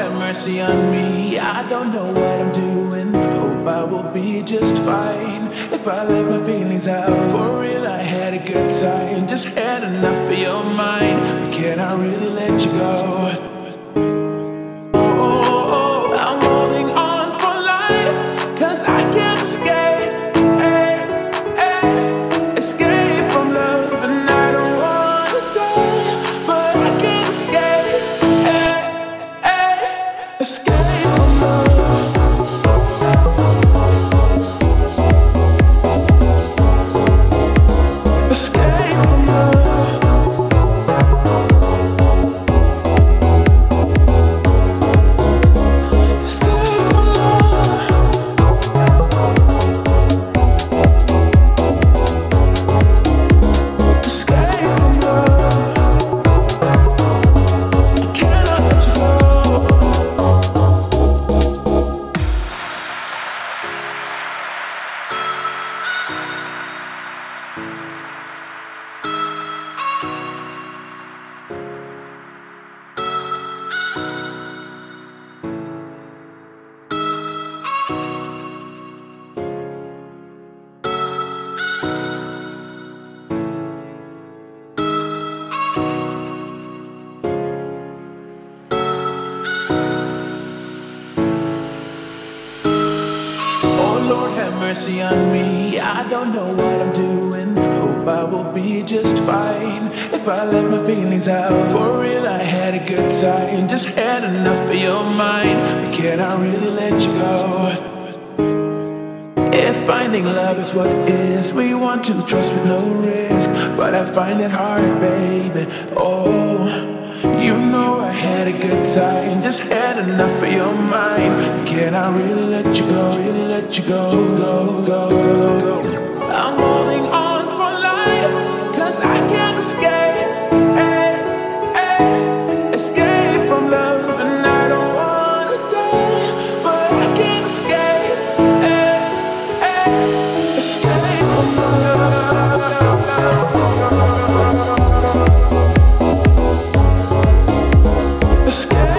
Have mercy on me. I don't know what I'm doing. Hope I will be just fine if I let my feelings out. For real, I had a good time. Just had enough of your mind. Mercy on me. I don't know what I'm doing. Hope I will be just fine if I let my feelings out. For real, I had a good time. Just had enough of your mind. But can I really let you go? If finding love is what it is, we want to trust with no risk. But I find it hard, baby. Oh, you know I had a good time. Just had enough of your mind. Can I really let you go? Really let you go? Go, go, go, go. I'm holding on for life, cause I can't escape. Hey, hey, escape from love, and I don't wanna die, but I can't escape. Hey, escape from love. From